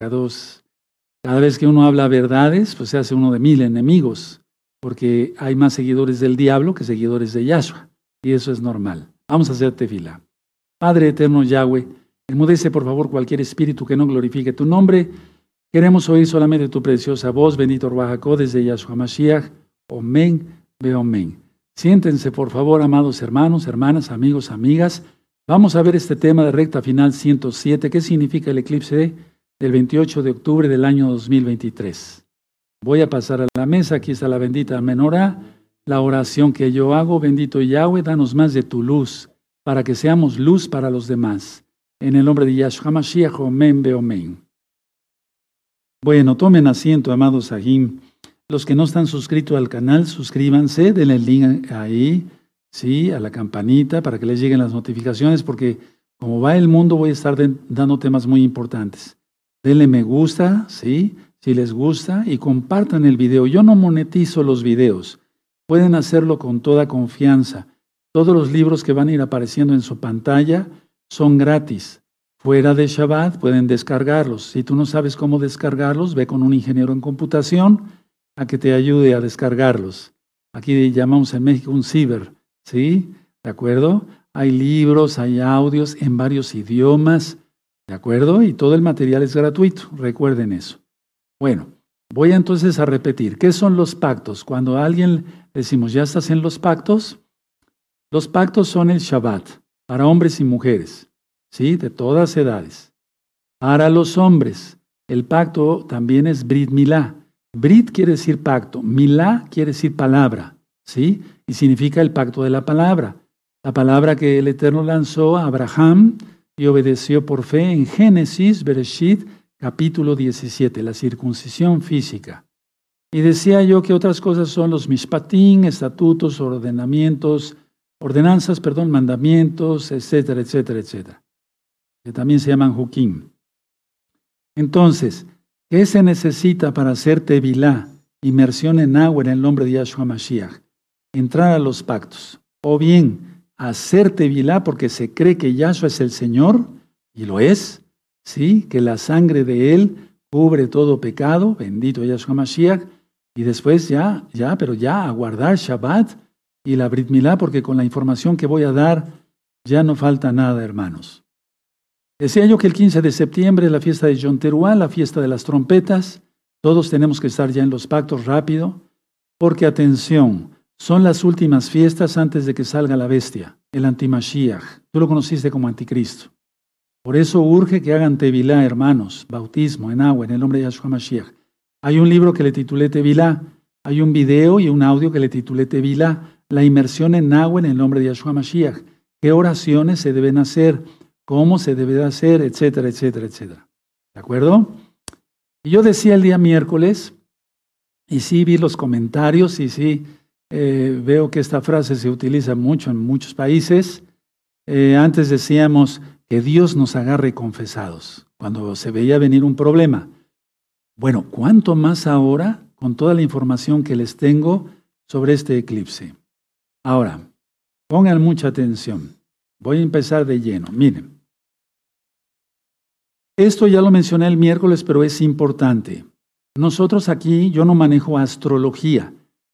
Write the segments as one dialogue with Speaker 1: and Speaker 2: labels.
Speaker 1: Cada vez que uno habla verdades, pues se hace uno de mil enemigos, porque hay más seguidores del diablo que seguidores de Yahshua, y eso es normal. Vamos a hacer tefila. Padre eterno Yahweh, enmudece por favor cualquier espíritu que no glorifique tu nombre. Queremos oír solamente tu preciosa voz, bendito Ruajacó, desde Yahshua Mashiach. Omen, ve omen. Siéntense por favor, amados hermanos, hermanas, amigos, amigas. Vamos a ver este tema de recta final 107. ¿Qué significa el eclipse del 28 de octubre del año 2023? Voy a pasar a la mesa. Aquí está la bendita menorá. La oración que yo hago, bendito Yahweh, danos más de tu luz, para que seamos luz para los demás. En el nombre de Yahshua Mashiach, omen, be omen. Bueno, tomen asiento, amados Ahim. Los que no están suscritos al canal, suscríbanse, denle el link ahí ¿sí? A la campanita para que les lleguen las notificaciones, porque como va el mundo voy a estar dando temas muy importantes. Denle me gusta, ¿sí? Si les gusta y compartan el video. Yo no monetizo los videos. Pueden hacerlo con toda confianza. Todos los libros que van a ir apareciendo en su pantalla son gratis. Fuera de Shabbat pueden descargarlos. Si tú no sabes cómo descargarlos, ve con un ingeniero en computación a que te ayude a descargarlos. Aquí llamamos en México un ciber. ¿Sí? ¿De acuerdo? Hay libros, hay audios en varios idiomas, ¿de acuerdo? Y todo el material es gratuito, recuerden eso. Bueno, voy entonces a repetir, ¿qué son los pactos? Cuando a alguien decimos, ¿ya estás en los pactos? Los pactos son el Shabbat, para hombres y mujeres, ¿sí? De todas edades. Para los hombres, el pacto también es Brit Milá. Brit quiere decir pacto, Milá quiere decir palabra, ¿sí? y significa el pacto de la palabra. La palabra que el Eterno lanzó a Abraham y obedeció por fe en Génesis, Bereshit, capítulo 17, la circuncisión física. Y decía yo que otras cosas son los mishpatim, estatutos, ordenamientos, ordenanzas, perdón, mandamientos, etcétera, etcétera, etcétera. Que también se llaman hukim. Entonces, ¿qué se necesita para hacer tevilá, inmersión en agua en el nombre de Yahshua Mashiach? entrar a los pactos, o bien hacerte vilá porque se cree que Yahshua es el Señor, y lo es, ¿sí? Que la sangre de Él cubre todo pecado, bendito Yahshua Mashiach, y después ya, ya, pero ya a guardar Shabbat y la Brit Milá, porque con la información que voy a dar ya no falta nada, hermanos. Decía yo que el 15 de septiembre es la fiesta de Yom Teruah, la fiesta de las trompetas. Todos tenemos que estar ya en los pactos rápido, porque atención, son las últimas fiestas antes de que salga la bestia, el antimashiach. Tú lo conociste como anticristo. Por eso urge que hagan Tevilá, hermanos, bautismo en agua, en el nombre de Yahshua Mashiach. Hay un libro que le titulé Tevilá, hay un video y un audio que le titulé Tevilá, la inmersión en agua en el nombre de Yahshua Mashiach. ¿Qué oraciones se deben hacer? ¿Cómo se debe hacer? Etcétera, etcétera, etcétera. ¿De acuerdo? Y yo decía el día miércoles, y sí vi los comentarios, y sí eh, veo que esta frase se utiliza mucho en muchos países. Eh, antes decíamos que Dios nos agarre confesados cuando se veía venir un problema. Bueno, ¿cuánto más ahora con toda la información que les tengo sobre este eclipse? Ahora, pongan mucha atención. Voy a empezar de lleno. Miren, esto ya lo mencioné el miércoles, pero es importante. Nosotros aquí, yo no manejo astrología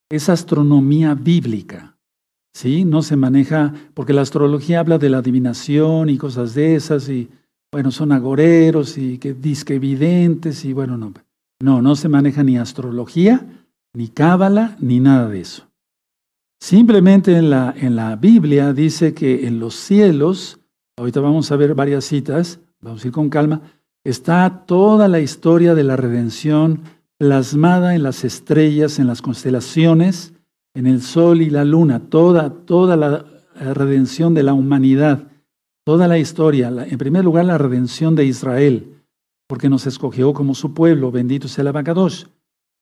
Speaker 1: es astronomía bíblica. ¿Sí? No se maneja, porque la astrología habla de la adivinación y cosas de esas, y bueno, son agoreros y que disque evidentes, y bueno, no. No, no se maneja ni astrología, ni cábala, ni nada de eso. Simplemente en la, en la Biblia dice que en los cielos, ahorita vamos a ver varias citas, vamos a ir con calma, está toda la historia de la redención plasmada en las estrellas, en las constelaciones, en el sol y la luna, toda, toda la redención de la humanidad, toda la historia. En primer lugar, la redención de Israel, porque nos escogió como su pueblo, bendito sea el Abacadosh.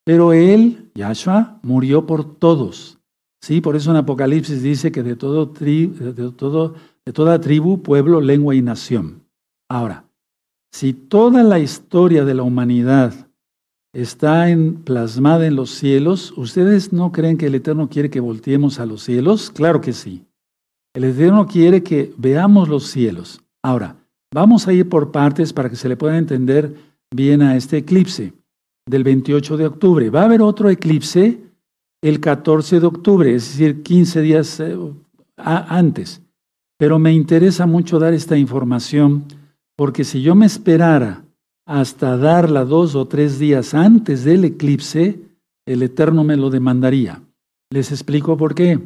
Speaker 1: Pero él, Yahshua, murió por todos. Sí, por eso en Apocalipsis dice que de, todo de, todo, de toda tribu, pueblo, lengua y nación. Ahora, si toda la historia de la humanidad está en, plasmada en los cielos. ¿Ustedes no creen que el Eterno quiere que volteemos a los cielos? Claro que sí. El Eterno quiere que veamos los cielos. Ahora, vamos a ir por partes para que se le pueda entender bien a este eclipse del 28 de octubre. Va a haber otro eclipse el 14 de octubre, es decir, 15 días eh, antes. Pero me interesa mucho dar esta información porque si yo me esperara hasta darla dos o tres días antes del eclipse, el Eterno me lo demandaría. Les explico por qué.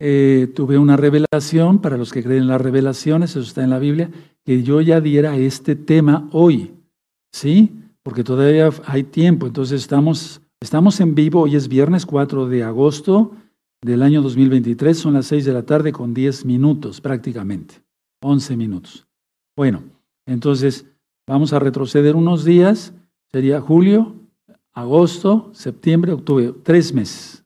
Speaker 1: Eh, tuve una revelación, para los que creen en las revelaciones, eso está en la Biblia, que yo ya diera este tema hoy, ¿sí? Porque todavía hay tiempo, entonces estamos, estamos en vivo, hoy es viernes 4 de agosto del año 2023, son las 6 de la tarde con 10 minutos prácticamente, 11 minutos. Bueno, entonces vamos a retroceder unos días, sería julio, agosto, septiembre, octubre, tres meses.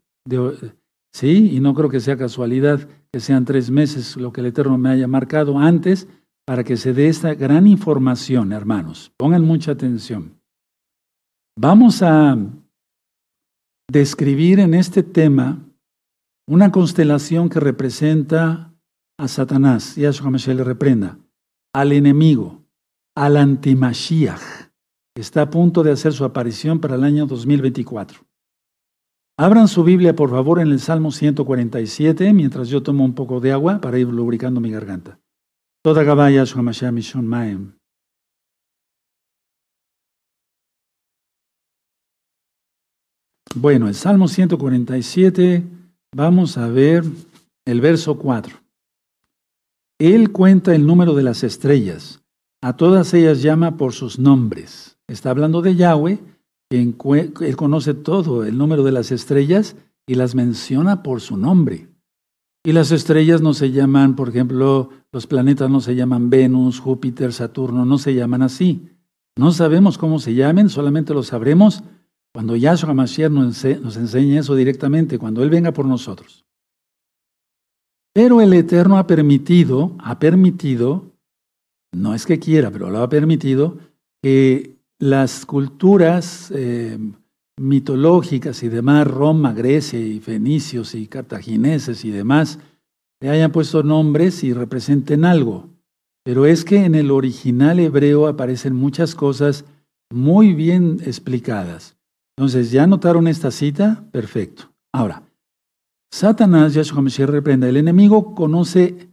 Speaker 1: sí, y no creo que sea casualidad que sean tres meses lo que el Eterno me haya marcado antes para que se dé esta gran información, hermanos. Pongan mucha atención. Vamos a describir en este tema una constelación que representa a Satanás, y a su le reprenda, al enemigo, al antimashiach, está a punto de hacer su aparición para el año 2024. Abran su Biblia, por favor, en el Salmo 147, mientras yo tomo un poco de agua para ir lubricando mi garganta. Toda Gabaya Mishon Maem. Bueno, el Salmo 147, vamos a ver el verso 4. Él cuenta el número de las estrellas, a todas ellas llama por sus nombres. Está hablando de Yahweh, quien él conoce todo, el número de las estrellas, y las menciona por su nombre. Y las estrellas no se llaman, por ejemplo, los planetas no se llaman Venus, Júpiter, Saturno, no se llaman así. No sabemos cómo se llamen, solamente lo sabremos cuando Yahshua Mashiach nos, nos enseñe eso directamente, cuando Él venga por nosotros. Pero el Eterno ha permitido, ha permitido, no es que quiera, pero lo ha permitido, que las culturas eh, mitológicas y demás, Roma, Grecia y fenicios y cartagineses y demás, le hayan puesto nombres y representen algo. Pero es que en el original hebreo aparecen muchas cosas muy bien explicadas. Entonces, ¿ya notaron esta cita? Perfecto. Ahora, Satanás, Yahshua Mashiach reprenda, el enemigo conoce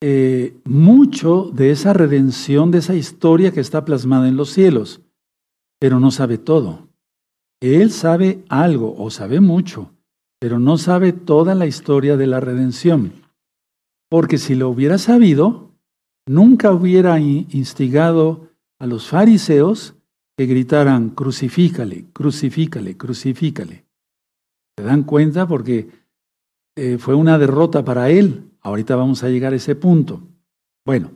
Speaker 1: eh, mucho de esa redención, de esa historia que está plasmada en los cielos, pero no sabe todo. Él sabe algo o sabe mucho, pero no sabe toda la historia de la redención. Porque si lo hubiera sabido, nunca hubiera instigado a los fariseos que gritaran, crucifícale, crucifícale, crucifícale. ¿Se dan cuenta? Porque eh, fue una derrota para él. Ahorita vamos a llegar a ese punto. Bueno,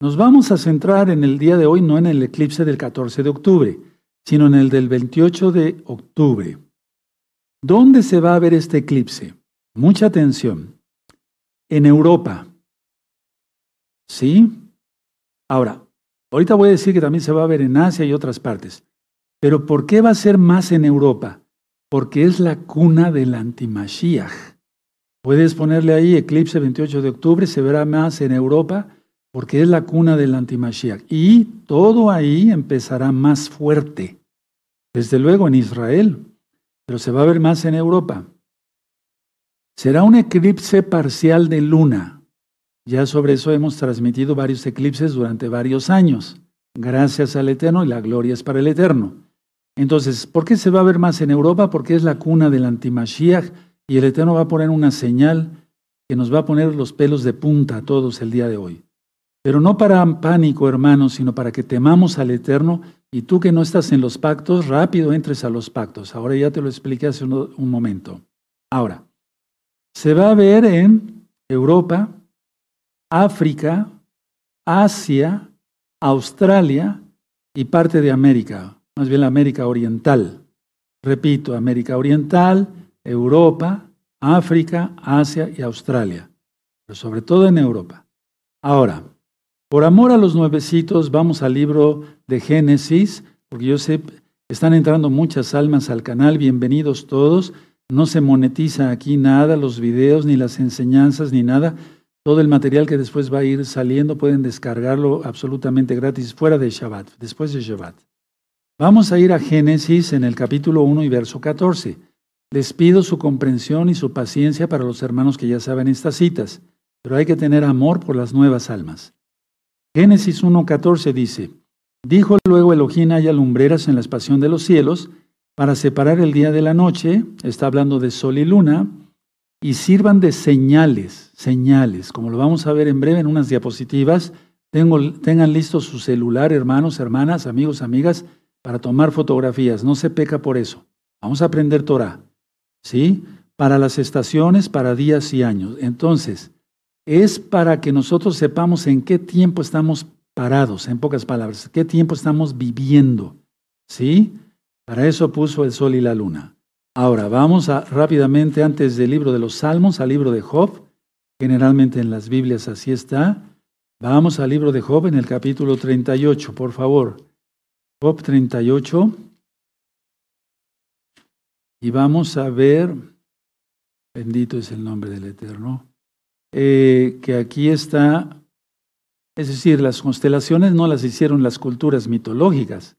Speaker 1: nos vamos a centrar en el día de hoy, no en el eclipse del 14 de octubre sino en el del 28 de octubre. ¿Dónde se va a ver este eclipse? Mucha atención. En Europa. ¿Sí? Ahora, ahorita voy a decir que también se va a ver en Asia y otras partes. Pero ¿por qué va a ser más en Europa? Porque es la cuna del antimashiach. Puedes ponerle ahí eclipse 28 de octubre, se verá más en Europa porque es la cuna del antimashiach. Y todo ahí empezará más fuerte. Desde luego en Israel, pero se va a ver más en Europa. Será un eclipse parcial de luna. Ya sobre eso hemos transmitido varios eclipses durante varios años. Gracias al Eterno y la gloria es para el Eterno. Entonces, ¿por qué se va a ver más en Europa? Porque es la cuna del antimashiach y el Eterno va a poner una señal que nos va a poner los pelos de punta a todos el día de hoy. Pero no para pánico, hermanos, sino para que temamos al Eterno y tú que no estás en los pactos, rápido entres a los pactos. Ahora ya te lo expliqué hace un, momento. Ahora, se va a ver en Europa, África, Asia, Australia y parte de América, más bien la América Oriental. Repito, América Oriental, Europa, África, Asia y Australia, pero sobre todo en Europa. Ahora, por amor a los nuevecitos, vamos al libro de Génesis, porque yo sé, están entrando muchas almas al canal, bienvenidos todos. No se monetiza aquí nada, los videos, ni las enseñanzas, ni nada. Todo el material que después va a ir saliendo pueden descargarlo absolutamente gratis fuera de Shabbat, después de Shabbat. Vamos a ir a Génesis en el capítulo 1 y verso 14. Les pido su comprensión y su paciencia para los hermanos que ya saben estas citas, pero hay que tener amor por las nuevas almas. Génesis 1.14 dice, Dijo luego Elohim haya lumbreras en la espación de los cielos para separar el día de la noche, está hablando de sol y luna, y sirvan de señales, señales, como lo vamos a ver en breve en unas diapositivas. tengan listo su celular, hermanos, hermanas, amigos, amigas, para tomar fotografías. No se peca por eso. Vamos a aprender Torah. ¿Sí? Para las estaciones, para días y años. Entonces, es para que nosotros sepamos en qué tiempo estamos parados, en pocas palabras, qué tiempo estamos viviendo. ¿Sí? Para eso puso el sol y la luna. Ahora, vamos rápidamente antes del libro de los Salmos al libro de Job. Generalmente en las Biblias así está. Vamos al libro de Job en el capítulo 38, por favor. Job 38. Y vamos a ver, bendito es el nombre del Eterno, eh, que aquí está, es decir, las constelaciones no las hicieron las culturas mitológicas.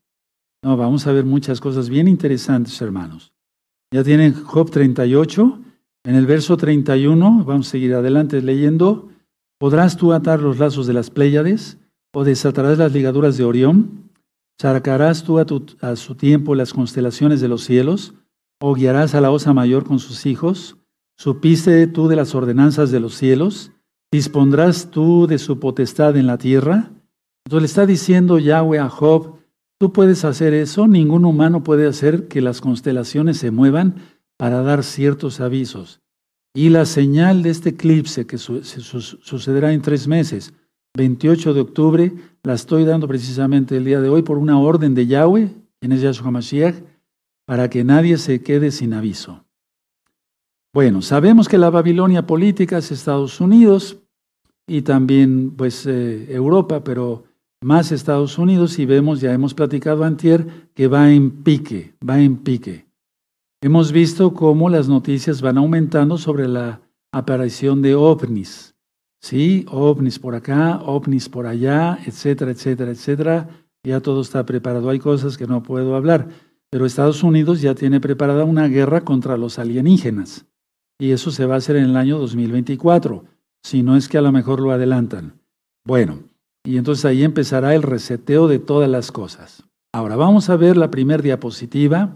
Speaker 1: No, vamos a ver muchas cosas bien interesantes, hermanos. Ya tienen Job 38. En el verso 31, vamos a seguir adelante leyendo. ¿Podrás tú atar los lazos de las Pléyades o desatarás las ligaduras de Orión? ¿Charcarás tú a su tiempo las constelaciones de los cielos? ¿O guiarás a la osa mayor con sus hijos? ¿Supiste tú de las ordenanzas de los cielos? ¿Dispondrás tú de su potestad en la tierra? Entonces le está diciendo Yahweh a Job, Tú puedes hacer eso, ningún humano puede hacer que las constelaciones se muevan para dar ciertos avisos. Y la señal de este eclipse que sucederá en tres meses, 28 de octubre, la estoy dando precisamente el día de hoy por una orden de Yahweh, quien es Yahshua Mashiach, para que nadie se quede sin aviso. Bueno, sabemos que la Babilonia política es Estados Unidos y también pues eh, Europa, pero más Estados Unidos y vemos, ya hemos platicado antier, que va en pique, va en pique. Hemos visto cómo las noticias van aumentando sobre la aparición de ovnis. Sí, ovnis por acá, ovnis por allá, etcétera, etcétera, etcétera. Ya todo está preparado. Hay cosas que no puedo hablar, pero Estados Unidos ya tiene preparada una guerra contra los alienígenas. Y eso se va a hacer en el año 2024, si no es que a lo mejor lo adelantan. Bueno, y entonces ahí empezará el reseteo de todas las cosas. Ahora vamos a ver la primera diapositiva.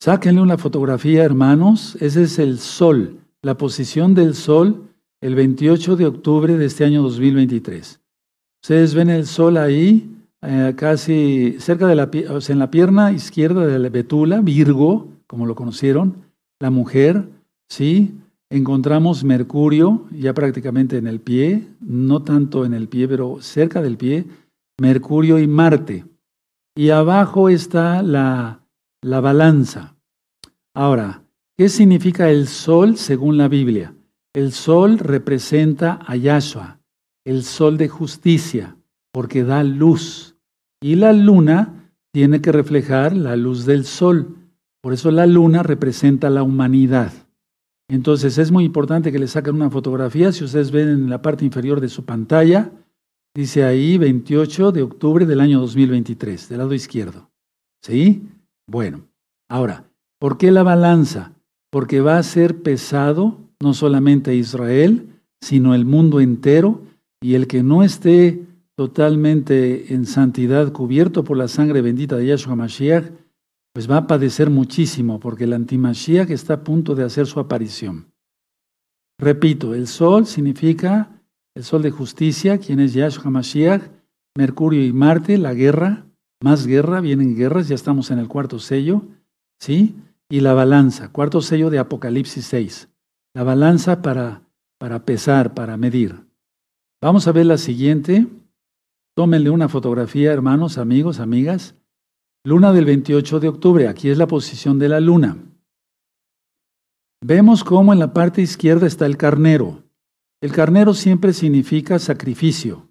Speaker 1: Sáquenle una fotografía, hermanos. Ese es el sol, la posición del sol el 28 de octubre de este año 2023. Ustedes ven el sol ahí, eh, casi cerca de la, o sea, en la pierna izquierda de la Betula, Virgo, como lo conocieron, la mujer, ¿sí? encontramos Mercurio ya prácticamente en el pie, no tanto en el pie, pero cerca del pie, Mercurio y Marte. Y abajo está la, la balanza. Ahora, ¿qué significa el sol según la Biblia? El sol representa a Yahshua, el sol de justicia, porque da luz. Y la luna tiene que reflejar la luz del sol. Por eso la luna representa la humanidad. Entonces es muy importante que le saquen una fotografía. Si ustedes ven en la parte inferior de su pantalla, dice ahí 28 de octubre del año 2023, del lado izquierdo. ¿Sí? Bueno, ahora, ¿por qué la balanza? Porque va a ser pesado no solamente Israel, sino el mundo entero, y el que no esté totalmente en santidad, cubierto por la sangre bendita de Yahshua Mashiach, pues va a padecer muchísimo porque el antimashiach está a punto de hacer su aparición. Repito, el sol significa el sol de justicia, quien es Yahshua Mashiach, Mercurio y Marte, la guerra, más guerra, vienen guerras, ya estamos en el cuarto sello, ¿sí? Y la balanza, cuarto sello de Apocalipsis 6, la balanza para, para pesar, para medir. Vamos a ver la siguiente. Tómenle una fotografía, hermanos, amigos, amigas. Luna del 28 de octubre, aquí es la posición de la luna. Vemos cómo en la parte izquierda está el carnero. El carnero siempre significa sacrificio.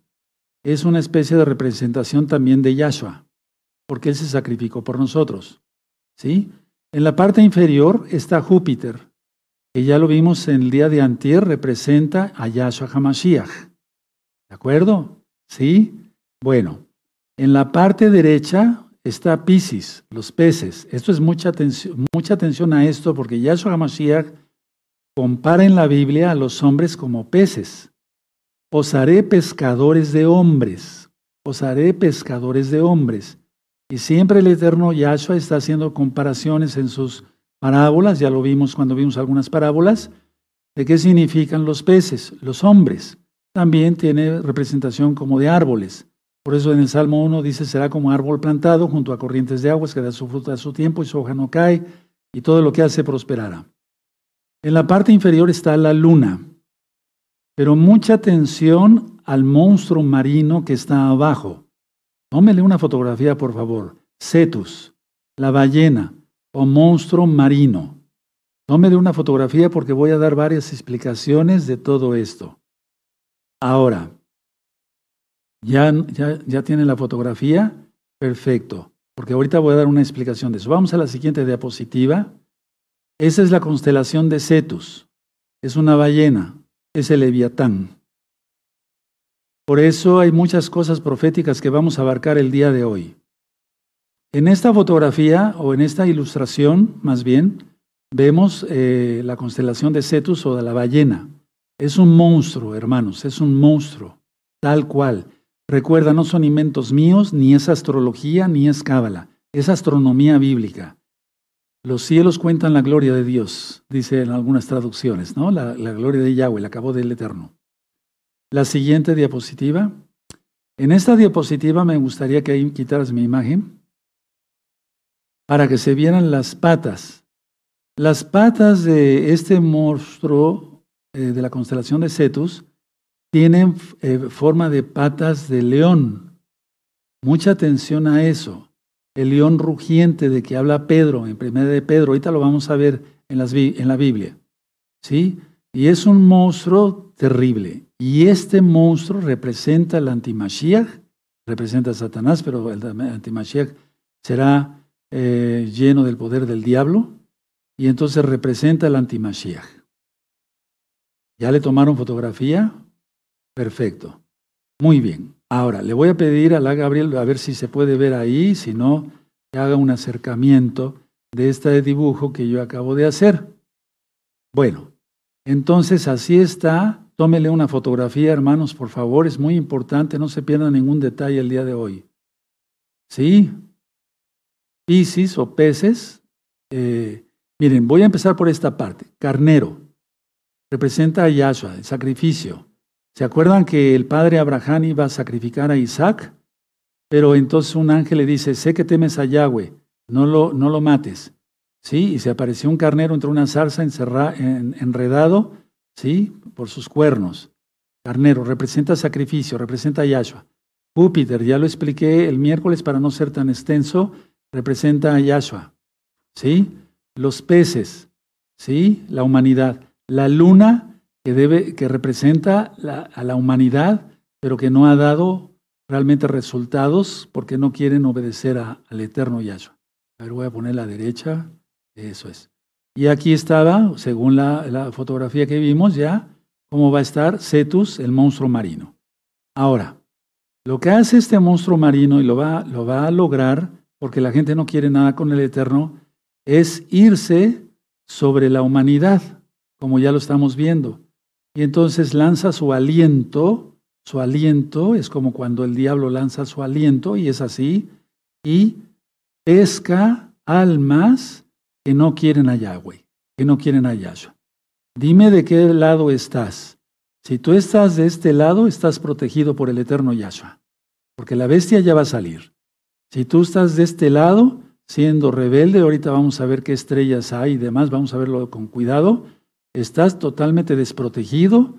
Speaker 1: Es una especie de representación también de Yahshua, porque Él se sacrificó por nosotros. ¿Sí? En la parte inferior está Júpiter. que ya lo vimos en el día de antier, representa a Yahshua HaMashiach. ¿De acuerdo? ¿Sí? Bueno, en la parte derecha está Pisces, los peces. Esto es mucha atención, a esto porque Yahshua HaMashiach compara en la Biblia a los hombres como peces. Os haré pescadores de hombres. Os haré pescadores de hombres. Y siempre el eterno Yahshua está haciendo comparaciones en sus parábolas, ya lo vimos cuando vimos algunas parábolas, de qué significan los peces, los hombres. También tiene representación como de árboles. Por eso en el Salmo 1 dice, será como árbol plantado junto a corrientes de aguas que da su fruta a su tiempo y su hoja no cae, y todo lo que hace prosperará. En la parte inferior está la luna, pero mucha atención al monstruo marino que está abajo. Tómele una fotografía, por favor. Cetus, la ballena o monstruo marino. Tómele una fotografía porque voy a dar varias explicaciones de todo esto. Ahora, ¿Ya, ya, tiene la fotografía? Perfecto, porque ahorita voy a dar una explicación de eso. Vamos a la siguiente diapositiva. Esa es la constelación de Cetus. Es una ballena, es el Leviatán. Por eso hay muchas cosas proféticas que vamos a abarcar el día de hoy. En esta fotografía, o en esta ilustración, más bien, vemos eh, la constelación de Cetus o de la ballena. Es un monstruo, hermanos, es un monstruo, tal cual. Recuerda, no son inventos míos, ni es astrología, ni es cábala, es astronomía bíblica. Los cielos cuentan la gloria de Dios, dice en algunas traducciones, ¿no? La, gloria de Yahweh, la acabó del Eterno. La siguiente diapositiva. En esta diapositiva me gustaría que ahí quitaras mi imagen para que se vieran las patas. Las patas de este monstruo eh, de la constelación de Cetus tienen eh, forma de patas de león. Mucha atención a eso. El león rugiente de que habla Pedro, en primera de Pedro, ahorita lo vamos a ver en, la Biblia. ¿Sí? Y es un monstruo terrible. Y este monstruo representa el antimashiach, representa a Satanás, pero el antimashiach será eh, lleno del poder del diablo. Y entonces representa el antimashiach. ¿Ya le tomaron fotografía? Perfecto. Muy bien. Ahora, le voy a pedir a la Gabriel a ver si se puede ver ahí, si no, que haga un acercamiento de este dibujo que yo acabo de hacer. Bueno, entonces así está. Tómele una fotografía, hermanos, por favor. Es muy importante, no se pierda ningún detalle el día de hoy. ¿Sí? Piscis o peces. Eh, miren, voy a empezar por esta parte. Carnero. Representa a Yahshua, el sacrificio. ¿Se acuerdan que el padre Abraham iba a sacrificar a Isaac? Pero entonces un ángel le dice, sé que temes a Yahweh, no lo, no lo mates. ¿Sí? Y se apareció un carnero entre una zarza enredado, ¿sí? Por sus cuernos. Carnero representa sacrificio, representa a Yahshua. Júpiter, ya lo expliqué el miércoles para no ser tan extenso, representa a Yahshua. ¿Sí? Los peces, ¿sí? La humanidad. La luna que, debe, que representa a la humanidad, pero que no ha dado realmente resultados porque no quieren obedecer al eterno Yahshua. A ver, voy a poner la derecha. Eso es. Y aquí estaba, según la, la fotografía que vimos ya, cómo va a estar Cetus, el monstruo marino. Ahora, lo que hace este monstruo marino, y lo va, lo va a lograr, porque la gente no quiere nada con el Eterno, es irse sobre la humanidad, como ya lo estamos viendo. Y entonces lanza su aliento, su aliento es como cuando el diablo lanza su aliento y es así, y pesca almas que no quieren a Yahweh, que no quieren a Yahshua. Dime de qué lado estás. Si tú estás de este lado, estás protegido por el eterno Yahshua, porque la bestia ya va a salir. Si tú estás de este lado, siendo rebelde, ahorita vamos a ver qué estrellas hay y demás, vamos a verlo con cuidado, estás totalmente desprotegido,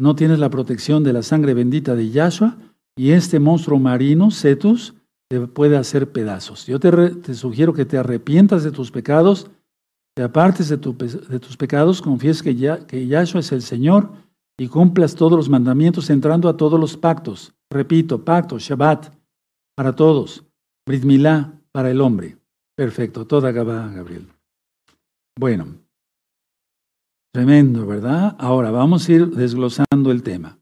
Speaker 1: no tienes la protección de la sangre bendita de Yahshua y este monstruo marino, Cetus, te puede hacer pedazos. Yo te, sugiero que te arrepientas de tus pecados, te apartes de, tus pecados, confíes que, que Yahshua es el Señor y cumplas todos los mandamientos entrando a todos los pactos. Repito, pacto, Shabbat, para todos. Brit Milá, para el hombre. Perfecto, toda Gabá, Gabriel. Bueno. Tremendo, ¿verdad? Ahora vamos a ir desglosando el tema.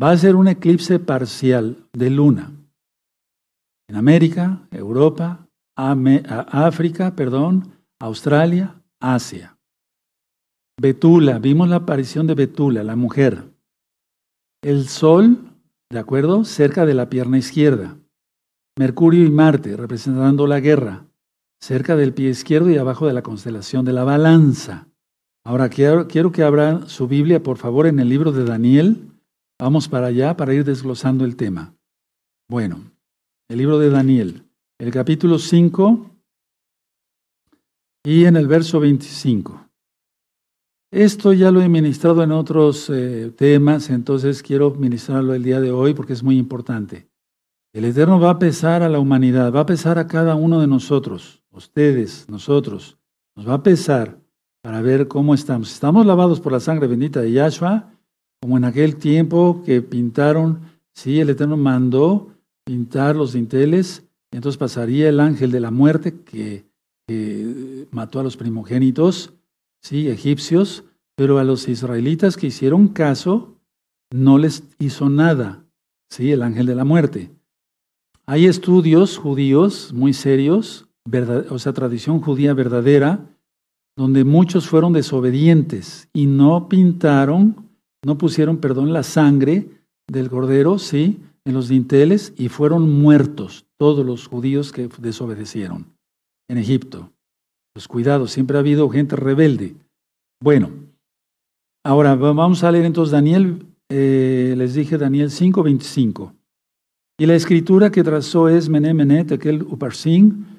Speaker 1: Va a ser un eclipse parcial de luna en América, Europa, África, perdón, Australia, Asia. Betula, vimos la aparición de Betula, la mujer. El Sol, ¿de acuerdo? Cerca de la pierna izquierda. Mercurio y Marte, representando la guerra, cerca del pie izquierdo y abajo de la constelación de la balanza. Ahora quiero, que abran su Biblia, por favor, en el libro de Daniel. Vamos para allá para ir desglosando el tema. Bueno, el libro de Daniel, el capítulo 5 y en el verso 25. Esto ya lo he ministrado en otros eh, temas, entonces quiero ministrarlo el día de hoy porque es muy importante. El Eterno va a pesar a la humanidad, va a pesar a cada uno de nosotros, ustedes, nosotros. Nos va a pesar para ver cómo estamos. Estamos lavados por la sangre bendita de Yahshua, como en aquel tiempo que pintaron, sí, el Eterno mandó pintar los dinteles, entonces pasaría el ángel de la muerte que, mató a los primogénitos, sí, egipcios, pero a los israelitas que hicieron caso, no les hizo nada, sí, el ángel de la muerte. Hay estudios judíos muy serios, o sea, tradición judía verdadera, donde muchos fueron desobedientes y no pintaron, no pusieron, perdón, la sangre del cordero, sí, en los dinteles y fueron muertos todos los judíos que desobedecieron en Egipto. Pues cuidado, siempre ha habido gente rebelde. Bueno, ahora vamos a leer entonces Daniel, eh, les dije Daniel 5:25. Y la escritura que trazó es Mené, Mené, Tekel, Uparsin.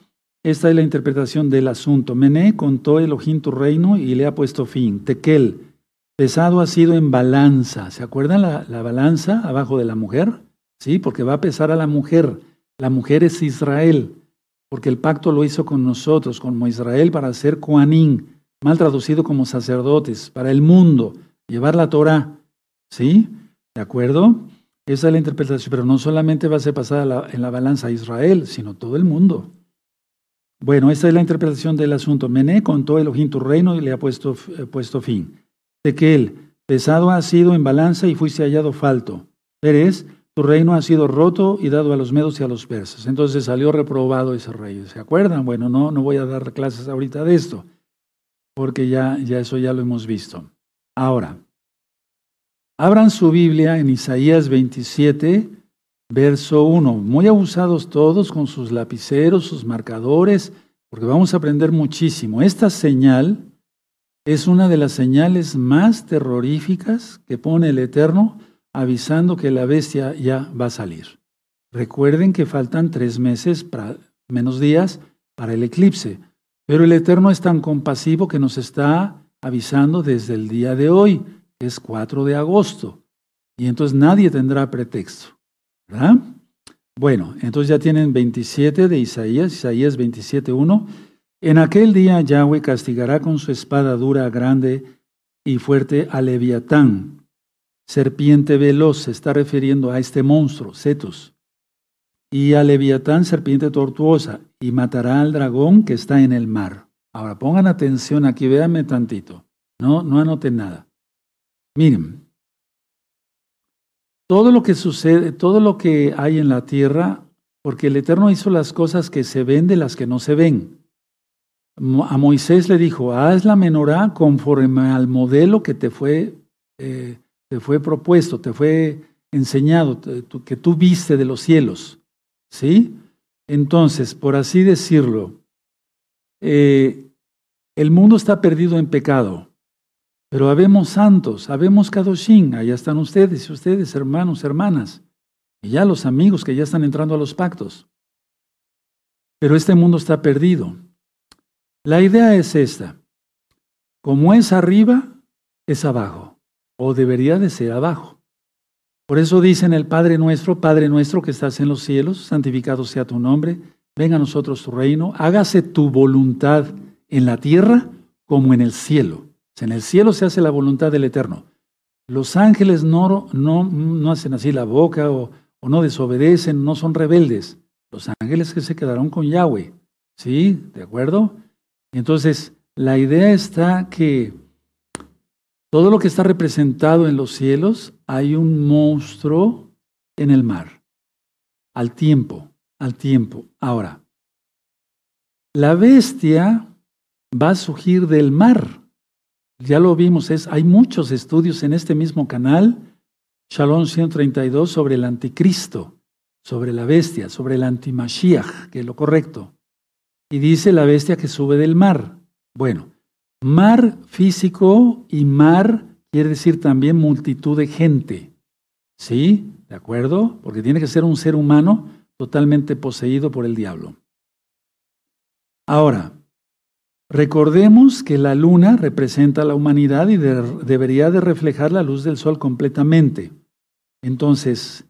Speaker 1: Esta es la interpretación del asunto. Mené contó Elohim tu reino y le ha puesto fin. Tekel, pesado ha sido en balanza. ¿Se acuerdan la, la balanza abajo de la mujer? ¿sí? Porque va a pesar a la mujer. La mujer es Israel, porque el pacto lo hizo con nosotros, como Israel, para ser Koanín, mal traducido como sacerdotes, para el mundo, llevar la Torah. ¿Sí? ¿De acuerdo? Esa es la interpretación, pero no solamente va a ser pasada en la balanza a Israel, sino todo el mundo. Bueno, esa es la interpretación del asunto. Mené contó Elohim tu reino y le ha puesto, eh, puesto fin. De que él, pesado ha sido en balanza y fuiste hallado falto. Eres tu reino ha sido roto y dado a los medos y a los persas. Entonces salió reprobado ese rey. ¿Se acuerdan? Bueno, no, no voy a dar clases ahorita de esto, porque ya, ya eso ya lo hemos visto. Ahora, abran su Biblia en Isaías 27, verso 1. Muy abusados todos con sus lapiceros, sus marcadores, porque vamos a aprender muchísimo. Esta señal es una de las señales más terroríficas que pone el Eterno avisando que la bestia ya va a salir. Recuerden que faltan tres meses, para, menos días, para el eclipse, pero el Eterno es tan compasivo que nos está avisando desde el día de hoy, que es 4 de agosto, y entonces nadie tendrá pretexto. ¿Verdad? Bueno, entonces ya tienen 27 de Isaías, Isaías 27.1. En aquel día Yahweh castigará con su espada dura, grande y fuerte a Leviatán, serpiente veloz, se está refiriendo a este monstruo, Cetus, y a Leviatán, serpiente tortuosa, y matará al dragón que está en el mar. Ahora pongan atención aquí, véanme tantito, no, no anoten nada. Miren, todo lo que sucede, todo lo que hay en la tierra, porque el Eterno hizo las cosas que se ven de las que no se ven. A Moisés le dijo, haz la menorá conforme al modelo que te fue eh, te fue propuesto, te fue enseñado, que tú viste de los cielos. ¿Sí? Entonces, por así decirlo, eh, el mundo está perdido en pecado, pero habemos santos, habemos Kadoshim, allá están ustedes y ustedes, hermanos, hermanas, y ya los amigos que ya están entrando a los pactos. Pero este mundo está perdido. La idea es esta, como es arriba, es abajo o debería de ser abajo. Por eso dicen el Padre nuestro, Padre nuestro que estás en los cielos, santificado sea tu nombre, venga a nosotros tu reino, hágase tu voluntad en la tierra como en el cielo. En el cielo se hace la voluntad del Eterno. Los ángeles no, no, no hacen así la boca o, o no desobedecen, no son rebeldes. Los ángeles que se quedaron con Yahweh. ¿Sí? ¿De acuerdo? Entonces, la idea está que todo lo que está representado en los cielos, hay un monstruo en el mar. Al tiempo, al tiempo. Ahora, la bestia va a surgir del mar. Ya lo vimos, es, hay muchos estudios en este mismo canal, Shalom 132, sobre el anticristo, sobre la bestia, sobre el antimashiach, que es lo correcto. Y dice la bestia que sube del mar. Bueno, mar físico y mar quiere decir también multitud de gente. ¿Sí? ¿De acuerdo? Porque tiene que ser un ser humano totalmente poseído por el diablo. Ahora, recordemos que la luna representa a la humanidad y debería de reflejar la luz del sol completamente. Entonces,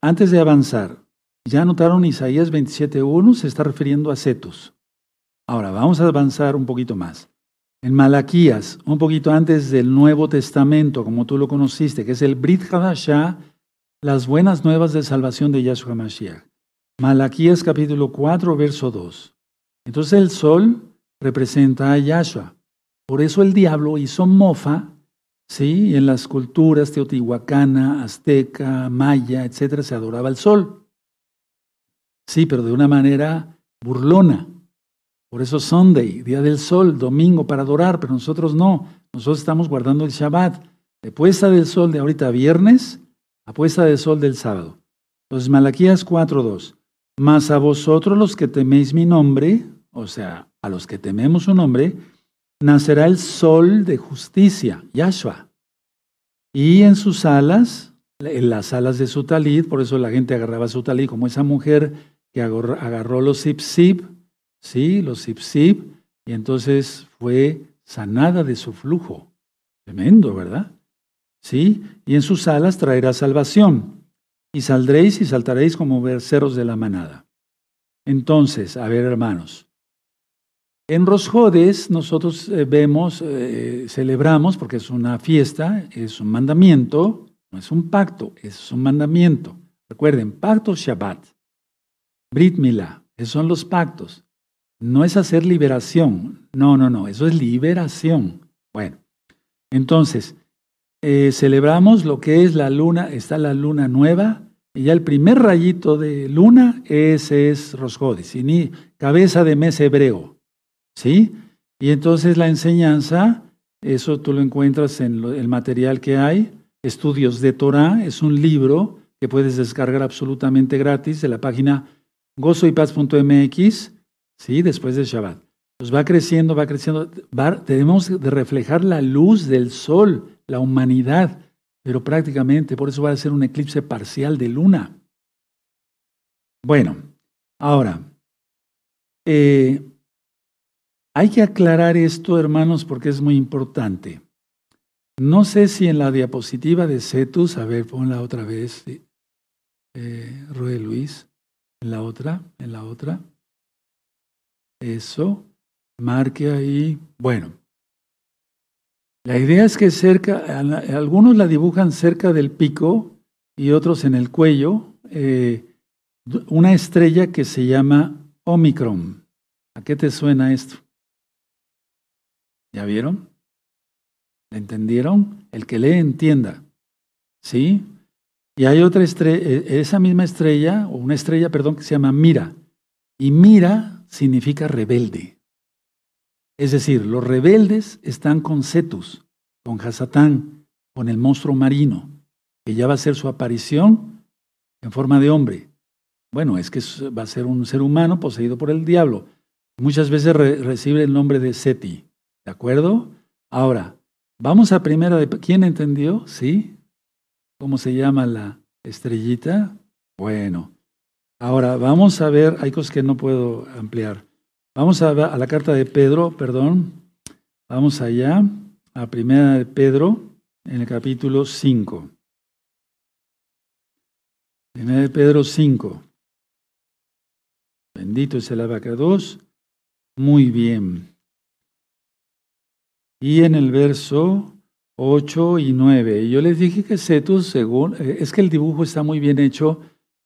Speaker 1: antes de avanzar, ya notaron Isaías 27.1 se está refiriendo a Cetus. Ahora, vamos a avanzar un poquito más. En Malaquías, un poquito antes del Nuevo Testamento, como tú lo conociste, que es el Brit Hadashah, las buenas nuevas de salvación de Yahshua Mashiach. Malaquías capítulo 4, verso 2. Entonces el sol representa a Yahshua. Por eso el diablo hizo mofa, ¿sí? en las culturas teotihuacana, azteca, maya, etcétera, se adoraba el sol. Sí, pero de una manera burlona. Por eso Sunday, día del sol, domingo para adorar, pero nosotros no. Nosotros estamos guardando el Shabbat. De puesta del sol de ahorita viernes a puesta del sol del sábado. Entonces, Malaquías 4.2. Mas a vosotros los que teméis mi nombre, o sea, a los que tememos su nombre, nacerá el sol de justicia, Yahshua. Y en sus alas, en las alas de su talid, por eso la gente agarraba su talid, como esa mujer que agarró, los zip ¿sí? Los zip y entonces fue sanada de su flujo. Tremendo, ¿verdad? ¿Sí? Y en sus alas traerá salvación. Y saldréis y saltaréis como berceros de la manada. Entonces, a ver, hermanos. En Rosjodes nosotros eh, vemos, eh, celebramos, porque es una fiesta, es un mandamiento, no es un pacto, es un mandamiento. Recuerden, pacto Shabbat, Brit Milá, esos son los pactos. No es hacer liberación. No, no, no. Eso es liberación. Bueno, entonces, eh, celebramos lo que es la luna. Está la luna nueva. Y ya el primer rayito de luna, ese es Rosjodis, ni cabeza de mes hebreo. ¿Sí? Y entonces la enseñanza, eso tú lo encuentras en el material que hay. Estudios de Torah, es un libro que puedes descargar absolutamente gratis de la página gozoypaz.mx ¿sí? Después del Shabbat. Pues va creciendo, va creciendo. tenemos de reflejar la luz del sol, la humanidad, pero prácticamente por eso va a ser un eclipse parcial de luna. Bueno, ahora, eh, hay que aclarar esto, hermanos, porque es muy importante. No sé si en la diapositiva de Cetus, a ver, ponla otra vez, eh, Luis, en la otra, en la otra. Eso, marque ahí. Bueno, la idea es que cerca, algunos la dibujan cerca del pico y otros en el cuello, eh, una estrella que se llama Omicron. ¿A qué te suena esto? ¿Ya vieron? ¿La entendieron? El que lee entienda. ¿Sí? Y hay otra estrella, e, esa misma estrella, o una estrella, perdón, que se llama Mira. Y Mira significa rebelde. Es decir, los rebeldes están con Cetus, con Hasatán, con el monstruo marino, que ya va a ser su aparición en forma de hombre. Bueno, es que va a ser un ser humano poseído por el diablo. Muchas veces recibe el nombre de Seti. ¿De acuerdo? Ahora, vamos a primera de... ¿Quién entendió? ¿Sí? ¿Cómo se llama la estrellita? Bueno, Ahora, vamos a ver, hay cosas que no puedo ampliar. Vamos a, la carta de Pedro, perdón. Vamos allá, a primera de Pedro, en el capítulo 5. Primera de Pedro 5. Bendito es el abacados. Muy bien. Y en el verso 8 y 9. Yo les dije que Cetus, según, eh, es que el dibujo está muy bien hecho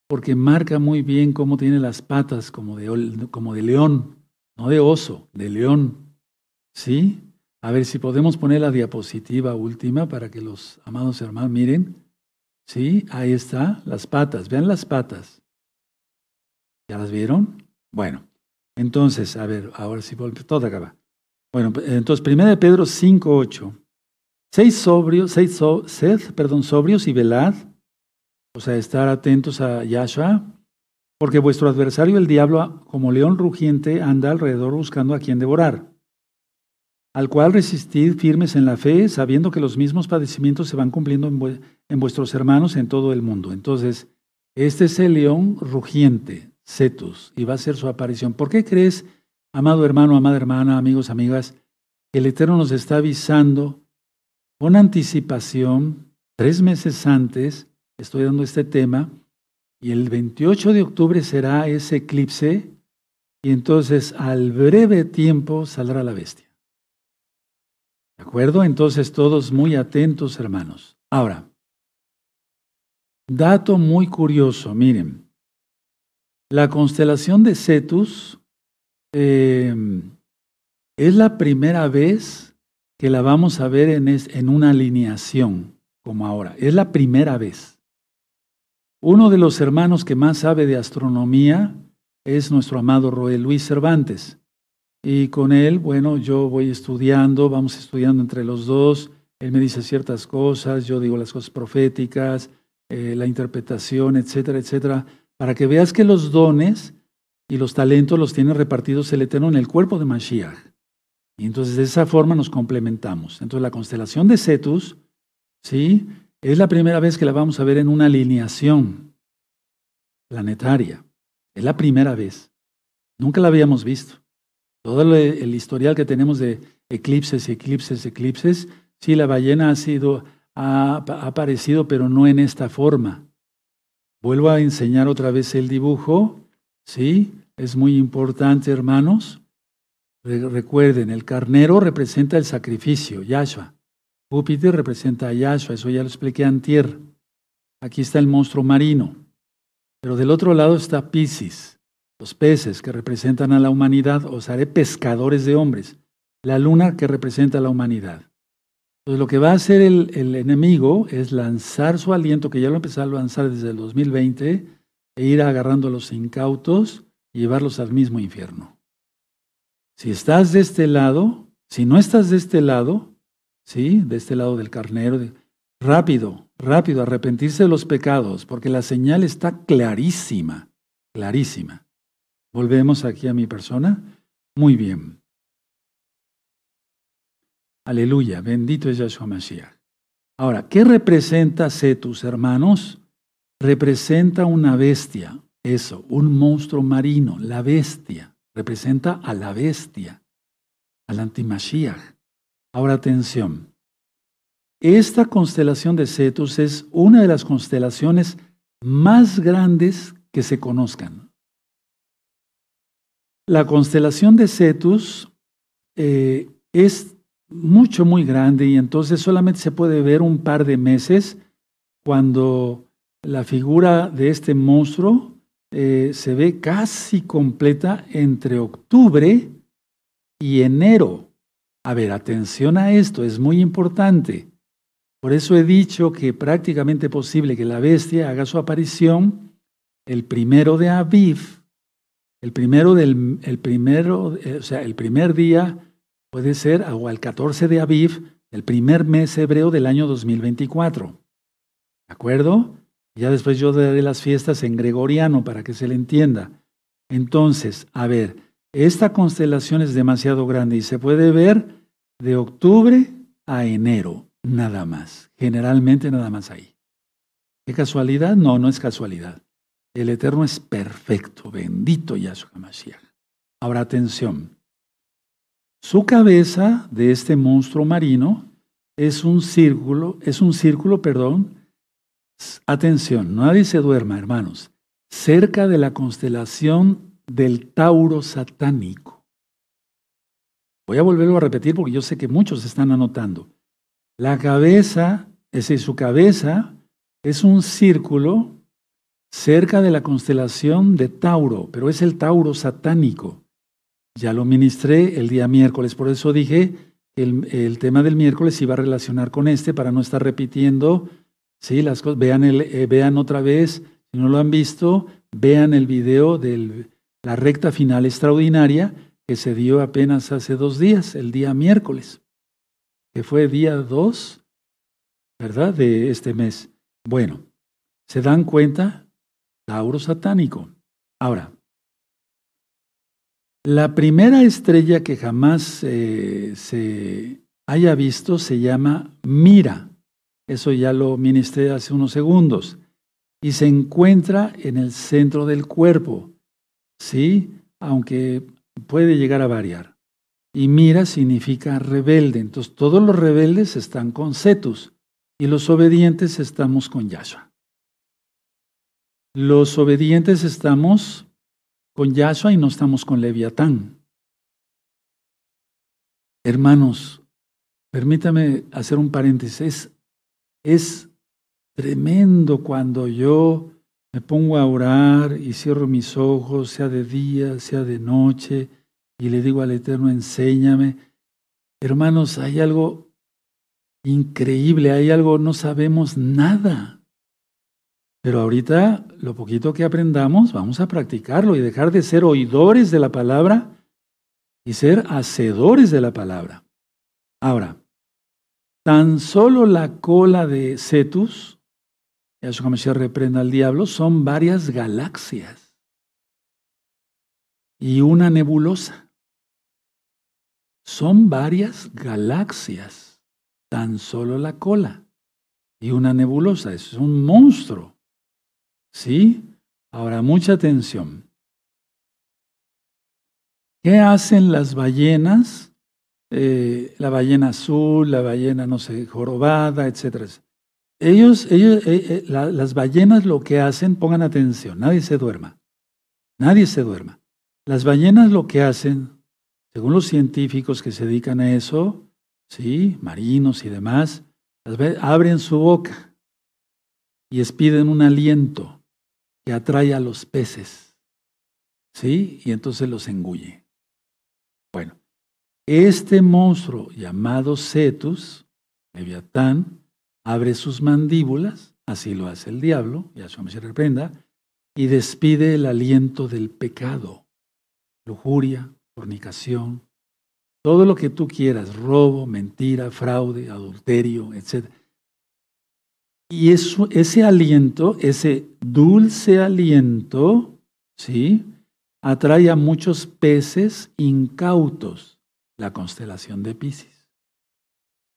Speaker 1: porque marca muy bien cómo tiene las patas como de, como de león, no de oso, de león. ¿Sí? A ver si podemos poner la diapositiva última para que los amados hermanos miren. Sí, ahí está, las patas. Vean las patas. ¿Ya las vieron? Bueno, entonces, a ver, ahora sí, todo acaba. Bueno, entonces, 1 de Pedro 5, 8. Seis sobrios, seis sed, perdón, sobrios y velad, o sea, estar atentos a Yahshua, porque vuestro adversario, el diablo, como león rugiente, anda alrededor buscando a quien devorar, al cual resistid firmes en la fe, sabiendo que los mismos padecimientos se van cumpliendo en, en vuestros hermanos en todo el mundo. Entonces, este es el león rugiente, Cetus, y va a ser su aparición. ¿Por qué crees, amado hermano, amada hermana, amigos, amigas, el Eterno nos está avisando con anticipación, tres meses antes, estoy dando este tema, y el 28 de octubre será ese eclipse, y entonces al breve tiempo saldrá la bestia. ¿De acuerdo? Entonces todos muy atentos, hermanos. Ahora, dato muy curioso, miren, la constelación de Cetus eh, es la primera vez que la vamos a ver en, en una alineación como ahora. Es la primera vez. Uno de los hermanos que más sabe de astronomía es nuestro amado Roel Luis Cervantes. Y con él, bueno, yo voy estudiando, vamos estudiando entre los dos. Él me dice ciertas cosas, yo digo las cosas proféticas, eh, la interpretación, etcétera, etcétera, para que veas que los dones y los talentos los tiene repartidos el Eterno en el cuerpo de Mashiach. Y entonces de esa forma nos complementamos. Entonces la constelación de Cetus, ¿sí? Es la primera vez que la vamos a ver en una alineación planetaria. Es la primera vez. Nunca la habíamos visto. Todo el historial que tenemos de eclipses, eclipses, eclipses, sí, la ballena ha sido, ha, aparecido, pero no en esta forma. Vuelvo a enseñar otra vez el dibujo, ¿sí? Es muy importante, hermanos. Recuerden, el carnero representa el sacrificio, Yahshua. Júpiter representa a Yahshua, eso ya lo expliqué antier. Aquí está el monstruo marino. Pero del otro lado está Pisces, los peces que representan a la humanidad. Os haré pescadores de hombres. La luna que representa a la humanidad. Entonces lo que va a hacer el, el enemigo es lanzar su aliento, que ya lo empezó a lanzar desde el 2020, e ir agarrando a los incautos y llevarlos al mismo infierno. Si estás de este lado, si no estás de este lado, ¿sí? De este lado del carnero, rápido, rápido, arrepentirse de los pecados, porque la señal está clarísima, clarísima. Volvemos aquí a mi persona. Muy bien. Aleluya, bendito es Yahshua Mashiach. Ahora, ¿qué representa Cetus, hermanos? Representa una bestia, eso, un monstruo marino, la bestia. Representa a la bestia, al antimashiach. Ahora atención. Esta constelación de Cetus es una de las constelaciones más grandes que se conozcan. La constelación de Cetus eh, es mucho, muy grande y entonces solamente se puede ver un par de meses cuando la figura de este monstruo eh, se ve casi completa entre octubre y enero. A ver, atención a esto, es muy importante. Por eso he dicho que prácticamente posible que la bestia haga su aparición el primero de Aviv, el primero del el primero, eh, o sea, el primer día Puede ser o al 14 de Aviv, el primer mes hebreo del año 2024. ¿De acuerdo? Ya después yo daré las fiestas en gregoriano para que se le entienda. Entonces, a ver, esta constelación es demasiado grande y se puede ver de octubre a enero, nada más. Generalmente nada más ahí. ¿Qué casualidad? No, no es casualidad. El Eterno es perfecto, bendito Yahshua Mashiach. Ahora atención, su cabeza de este monstruo marino es un círculo, es un círculo, perdón. Atención, nadie se duerma, hermanos. Cerca de la constelación del Tauro satánico. Voy a volverlo a repetir porque yo sé que muchos están anotando. La cabeza, es decir, su cabeza es un círculo cerca de la constelación de Tauro, pero es el Tauro satánico. Ya lo ministré el día miércoles, por eso dije el, el, tema del miércoles iba a relacionar con este para no estar repitiendo. Sí, las cosas. Vean, el, eh, vean otra vez, si no lo han visto, vean el video de la recta final extraordinaria que se dio apenas hace dos días, el día miércoles, que fue día 2, ¿verdad? De este mes. Bueno, ¿se dan cuenta? Tauro satánico. Ahora, la primera estrella que jamás eh, se haya visto se llama Mira. Eso ya lo ministré hace unos segundos. Y se encuentra en el centro del cuerpo. ¿Sí? Aunque puede llegar a variar. Y Mira significa rebelde. Entonces todos los rebeldes están con Cetus y los obedientes estamos con Yahshua. Los obedientes estamos con Yahshua y no estamos con Leviatán. Hermanos, permítame hacer un paréntesis. Es, tremendo cuando yo me pongo a orar y cierro mis ojos, sea de día, sea de noche, y le digo al Eterno, enséñame. Hermanos, hay algo increíble, hay algo, no sabemos nada. Pero ahorita, lo poquito que aprendamos, vamos a practicarlo y dejar de ser oidores de la palabra y ser hacedores de la palabra. Ahora, tan solo la cola de Cetus, Yahshua Mashiach reprenda al diablo, son varias galaxias y una nebulosa. Son varias galaxias, tan solo la cola y una nebulosa. Es un monstruo. ¿Sí? Ahora, mucha atención. ¿Qué hacen las ballenas? Eh, la ballena azul, la ballena, no sé, jorobada, etcétera. Ellos, ellos eh, eh, las ballenas lo que hacen, pongan atención, nadie se duerma. Nadie se duerma. Las ballenas lo que hacen, según los científicos que se dedican a eso, sí, marinos y demás, abren su boca y expiden un aliento que atrae a los peces. ¿Sí? Y entonces los engulle. Bueno, este monstruo llamado Cetus, Leviatán, abre sus mandíbulas, así lo hace el diablo, ya se reprenda, y despide el aliento del pecado, lujuria, fornicación, todo lo que tú quieras, robo, mentira, fraude, adulterio, etc. Y ese aliento, ese dulce aliento, ¿sí? Atrae a muchos peces incautos, la constelación de Pisces.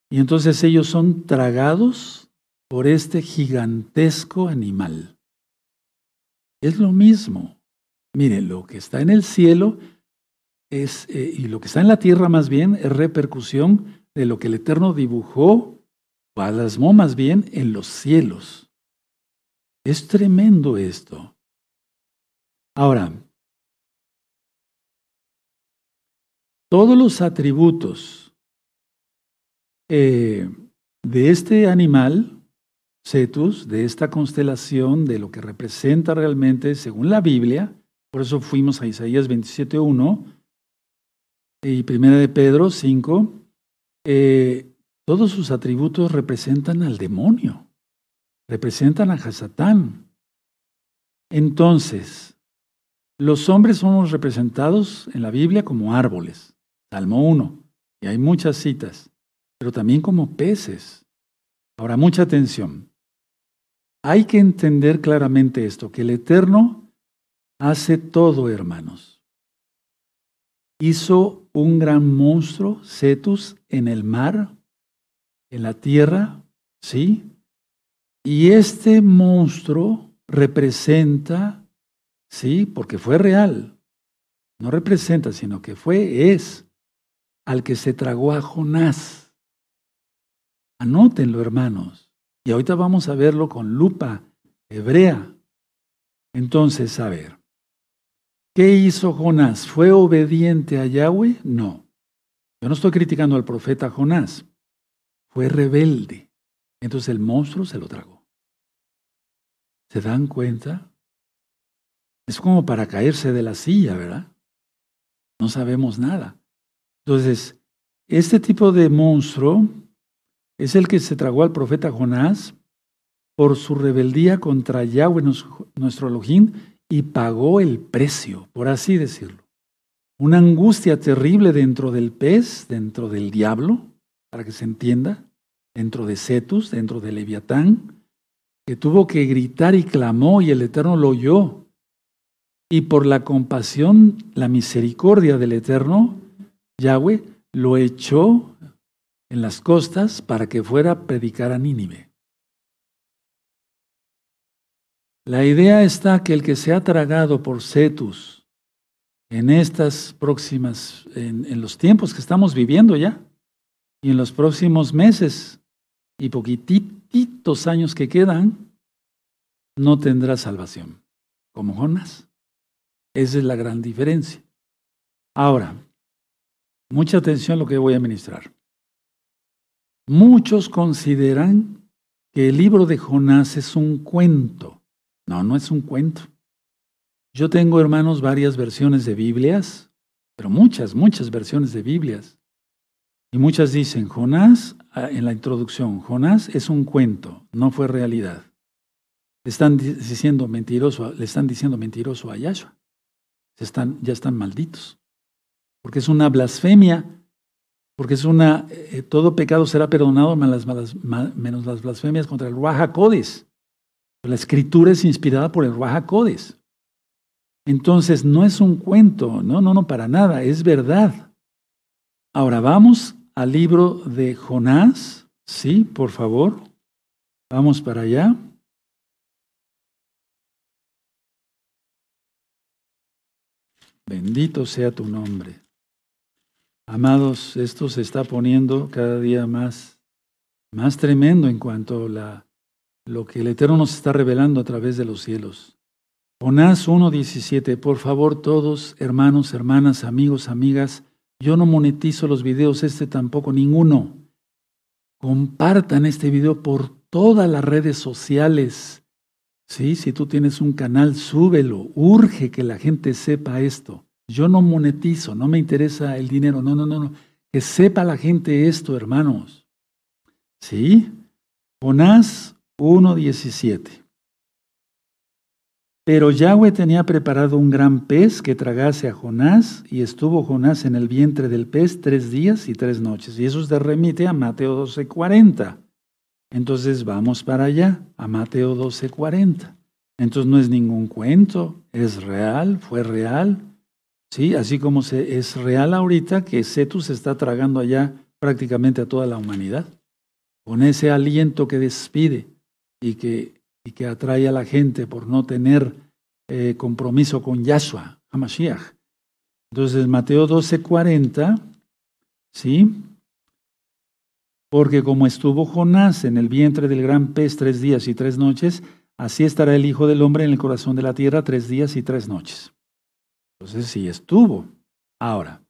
Speaker 1: Y entonces ellos son tragados por este gigantesco animal. Es lo mismo. Miren, lo que está en el cielo es, eh, y lo que está en la tierra más bien, es repercusión de lo que el Eterno dibujó plasmó más bien en los cielos. Es tremendo esto. Ahora, todos los atributos eh, de este animal, Cetus, de esta constelación, de lo que representa realmente según la Biblia, por eso fuimos a Isaías 27.1 y Primera de Pedro 5, eh, todos sus atributos representan al demonio, representan a Hasatán. Entonces, los hombres somos representados en la Biblia como árboles, Salmo 1, y hay muchas citas, pero también como peces. Ahora, mucha atención. Hay que entender claramente esto, que el Eterno hace todo, hermanos. Hizo un gran monstruo, Cetus, en el mar, en la tierra, ¿sí? Y este monstruo representa, ¿sí? Porque fue real. No representa, sino que fue, es, al que se tragó a Jonás. Anótenlo, hermanos. Y ahorita vamos a verlo con lupa hebrea. Entonces, a ver, ¿qué hizo Jonás? ¿Fue obediente a Yahweh? No. Yo no estoy criticando al profeta Jonás fue rebelde. Entonces el monstruo se lo tragó. ¿Se dan cuenta? Es como para caerse de la silla, ¿verdad? No sabemos nada. Entonces, este tipo de monstruo es el que se tragó al profeta Jonás por su rebeldía contra Yahweh, nuestro Elohim, y pagó el precio, por así decirlo. Una angustia terrible dentro del pez, dentro del diablo, para que se entienda, dentro de Cetus, dentro de Leviatán, que tuvo que gritar y clamó y el Eterno lo oyó. Y por la compasión, la misericordia del Eterno, Yahweh lo echó en las costas para que fuera a predicar a Nínive. La idea está que el que se ha tragado por Cetus en estas próximas, en, en, los tiempos que estamos viviendo ya, y en los próximos meses y poquititos años que quedan, no tendrá salvación, como Jonas. Esa es la gran diferencia. Ahora, mucha atención a lo que voy a ministrar. Muchos consideran que el libro de Jonás es un cuento. No, no es un cuento. Yo tengo, hermanos, varias versiones de Biblias, pero muchas, muchas versiones de Biblias. Y muchas dicen, Jonás, ah, en la introducción, Jonás es un cuento, no fue realidad. Le están diciendo mentiroso, le están diciendo mentiroso a Yahshua. Están, ya están malditos. Porque es una blasfemia porque es una, eh, todo pecado será perdonado menos las blasfemias contra el Ruach Codes. La escritura es inspirada por el Ruach Codes. Entonces, no es un cuento, no, no, no, para nada, es verdad. Ahora vamos al libro de Jonás, sí, por favor. Vamos para allá. Bendito sea tu nombre. Amados, esto se está poniendo cada día más, más tremendo en cuanto a la, lo que el Eterno nos está revelando a través de los cielos. Jonás 1.17, por favor todos, hermanos, hermanas, amigos, amigas, yo no monetizo los videos, este tampoco, ninguno. Compartan este video por todas las redes sociales. Sí, si tú tienes un canal, súbelo. Urge que la gente sepa esto. Yo no monetizo, no me interesa el dinero, no, no, no, no. Que sepa la gente esto, hermanos. ¿Sí? Jonás 1.17. Pero Yahweh tenía preparado un gran pez que tragase a Jonás, y estuvo Jonás en el vientre del pez tres días y tres noches. Y eso se remite a Mateo 12.40. Entonces vamos para allá, a Mateo 12.40. Entonces no es ningún cuento, es real, fue real. Sí, así como se, es real ahorita que Cetus está tragando allá prácticamente a toda la humanidad, con ese aliento que despide y que, y que atrae a la gente por no tener eh, compromiso con Yahshua, Hamashiach. Entonces, Mateo 12:40, ¿sí? Porque como estuvo Jonás en el vientre del gran pez tres días y tres noches, así estará el Hijo del Hombre en el corazón de la tierra tres días y tres noches. Entonces sí estuvo. Ahora,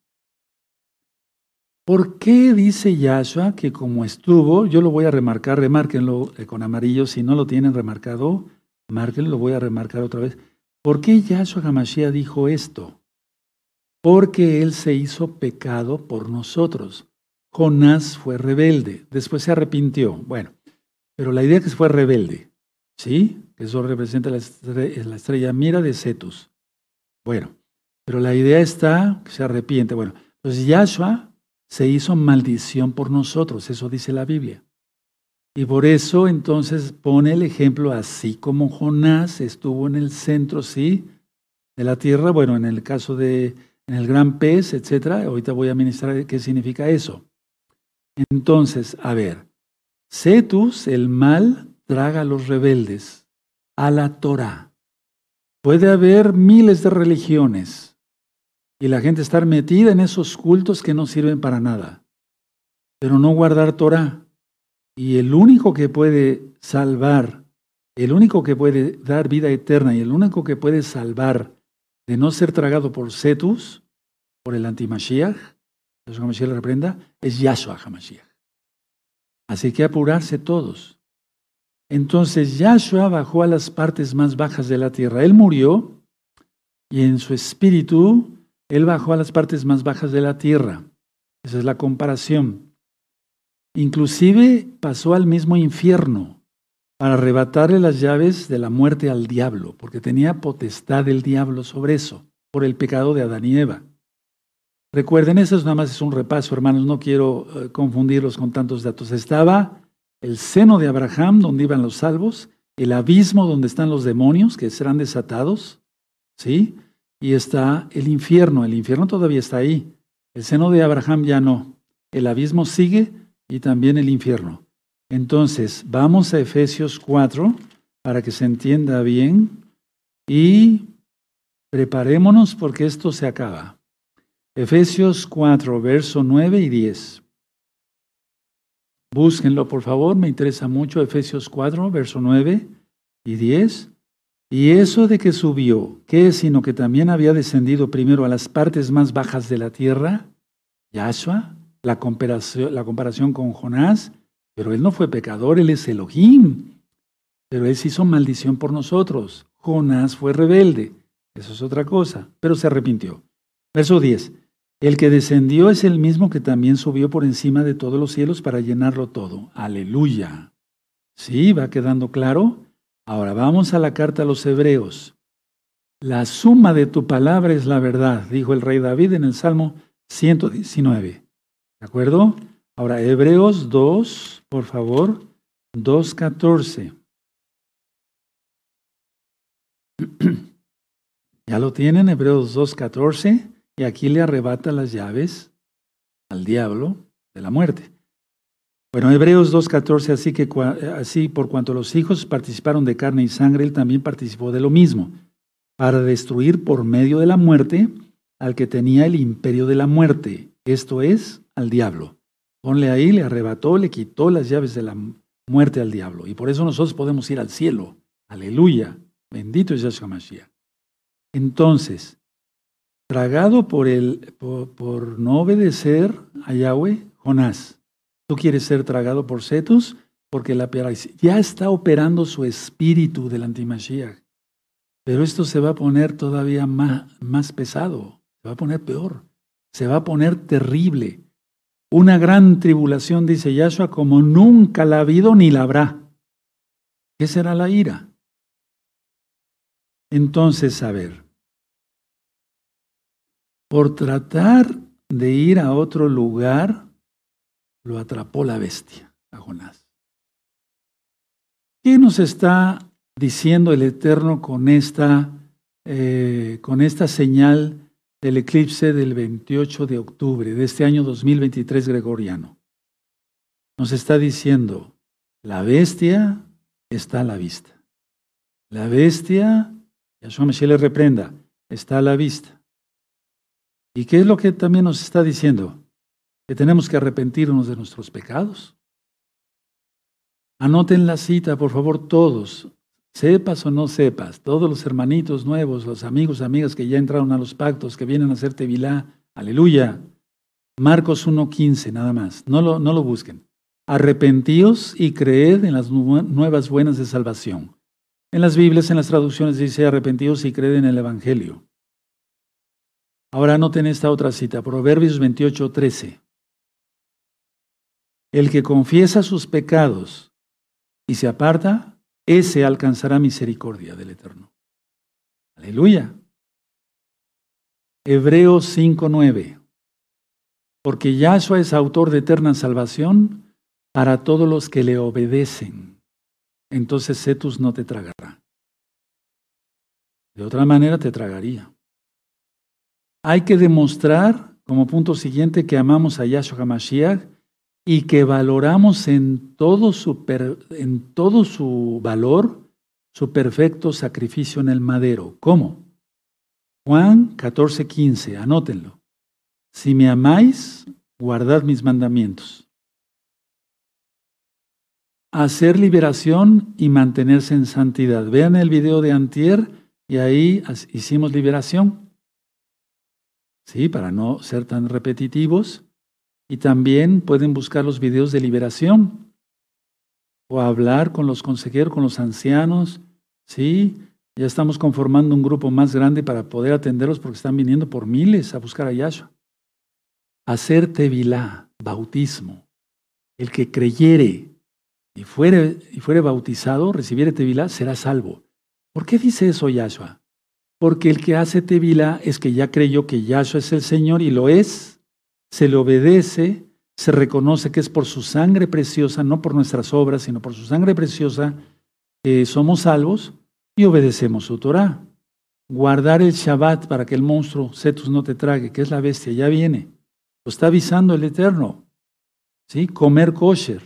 Speaker 1: ¿por qué dice Yahshua que como estuvo, yo lo voy a remarcar, remárquenlo eh, con amarillo, si no lo tienen remarcado, márquenlo, lo voy a remarcar otra vez. ¿Por qué Yahshua Hamashiach dijo esto? Porque él se hizo pecado por nosotros. Jonás fue rebelde, después se arrepintió. Bueno, pero la idea que fue rebelde, ¿sí? Eso representa la estrella, la estrella mira de Cetus. Bueno, pero la idea está que se arrepiente. Bueno, entonces Yahshua se hizo maldición por nosotros, eso dice la Biblia. Y por eso entonces pone el ejemplo, así como Jonás estuvo en el centro, sí, de la tierra, bueno, en el caso de en el gran pez, etcétera. Ahorita voy a ministrar qué significa eso. Entonces, a ver, Cetus, el mal, traga a los rebeldes a la Torah. Puede haber miles de religiones, y la gente estar metida en esos cultos que no sirven para nada, pero no guardar Torah. Y el único que puede salvar, el único que puede dar vida eterna y el único que puede salvar de no ser tragado por Cetus, por el antimashiach, Yahshua Hamashiach le reprenda, es Yahshua Hamashiach. Así que apurarse todos. Entonces Yahshua bajó a las partes más bajas de la tierra. Él murió y en su espíritu él bajó a las partes más bajas de la tierra. Esa es la comparación. Inclusive pasó al mismo infierno para arrebatarle las llaves de la muerte al diablo, porque tenía potestad del diablo sobre eso, por el pecado de Adán y Eva. Recuerden, eso nada más es un repaso, hermanos, no quiero eh, confundirlos con tantos datos. Estaba el seno de Abraham, donde iban los salvos, el abismo donde están los demonios, que serán desatados, ¿sí? Y está el infierno, el infierno todavía está ahí. El seno de Abraham ya no. El abismo sigue y también el infierno. Entonces, vamos a Efesios 4 para que se entienda bien y preparémonos porque esto se acaba. Efesios 4, verso 9 y 10. Búsquenlo, por favor, me interesa mucho Efesios 4, verso 9 y 10. Y eso de que subió, ¿qué es sino que también había descendido primero a las partes más bajas de la tierra? Yahshua, la comparación, la comparación con Jonás, pero él no fue pecador, él es Elohim. Pero él se hizo maldición por nosotros. Jonás fue rebelde. Eso es otra cosa, pero se arrepintió. Verso 10. El que descendió es el mismo que también subió por encima de todos los cielos para llenarlo todo. Aleluya. ¿Sí? ¿Va quedando claro? Ahora vamos a la carta a los hebreos. La suma de tu palabra es la verdad, dijo el rey David en el Salmo 119. ¿De acuerdo? Ahora, Hebreos 2, por favor, 2.14. ya lo tienen, Hebreos 2.14, y aquí le arrebata las llaves al diablo de la muerte. Bueno, Hebreos 2.14, así que así por cuanto los hijos participaron de carne y sangre, él también participó de lo mismo, para destruir por medio de la muerte al que tenía el imperio de la muerte, esto es, al diablo. Ponle ahí, le arrebató, le quitó las llaves de la muerte al diablo. Y por eso nosotros podemos ir al cielo. Aleluya. Bendito es Yahshua Mashiach. Entonces, tragado por, el, por, no obedecer a Yahweh, Jonás. ¿Tú quieres ser tragado por Cetus? Porque la ya está operando su espíritu del antimashiach. Pero esto se va a poner todavía más, más pesado, se va a poner peor, se va a poner terrible. Una gran tribulación, dice Yahshua, como nunca la ha habido ni la habrá. ¿Qué será la ira? Entonces, a ver, por tratar de ir a otro lugar, lo atrapó la bestia, a Jonás. ¿Qué nos está diciendo el Eterno con esta, eh, con esta señal del eclipse del 28 de octubre de este año 2023 gregoriano. Nos está diciendo, la bestia está a la vista. La bestia, Yahshua Mashiach le reprenda, está a la vista. ¿Y qué es lo que también nos está diciendo? Que tenemos que arrepentirnos de nuestros pecados. Anoten la cita, por favor, todos. Sepas o no sepas, todos los hermanitos nuevos, los amigos, amigas que ya entraron a los pactos, que vienen a hacer tevilá, aleluya. Marcos 1.15, nada más, no lo, no lo busquen. Arrepentíos y creed en las nuevas buenas de salvación. En las Biblias, en las traducciones dice arrepentíos y creed en el Evangelio. Ahora noten esta otra cita, Proverbios 28.13. El que confiesa sus pecados y se aparta, ese alcanzará misericordia del Eterno. Aleluya. Hebreos 5:9. Porque Yahshua es autor de eterna salvación para todos los que le obedecen. Entonces Cetus no te tragará. De otra manera te tragaría. Hay que demostrar, como punto siguiente, que amamos a Yahshua HaMashiach y que valoramos en todo su, en todo su valor su perfecto sacrificio en el madero. ¿Cómo? Juan 14, 15, anótenlo. Si me amáis, guardad mis mandamientos. Hacer liberación y mantenerse en santidad. Vean el video de Antier y ahí hicimos liberación. Sí, para no ser tan repetitivos. Y también pueden buscar los videos de liberación o hablar con los consejeros, con los ancianos. Sí, ya estamos conformando un grupo más grande para poder atenderlos porque están viniendo por miles a buscar a Yahshua. hacer tevilá, bautismo. El que creyere y fuere, y fuere bautizado, recibiere tevilá, será salvo. ¿Por qué dice eso Yahshua? Porque el que hace tevilá es que ya creyó que Yahshua es el Señor y lo es, se le obedece, se reconoce que es por su sangre preciosa, no por nuestras obras, sino por su sangre preciosa, que somos salvos y obedecemos su Torah. Guardar el Shabbat para que el monstruo Cetus no te trague, que es la bestia, ya viene. Lo está avisando el Eterno. ¿Sí? Comer kosher.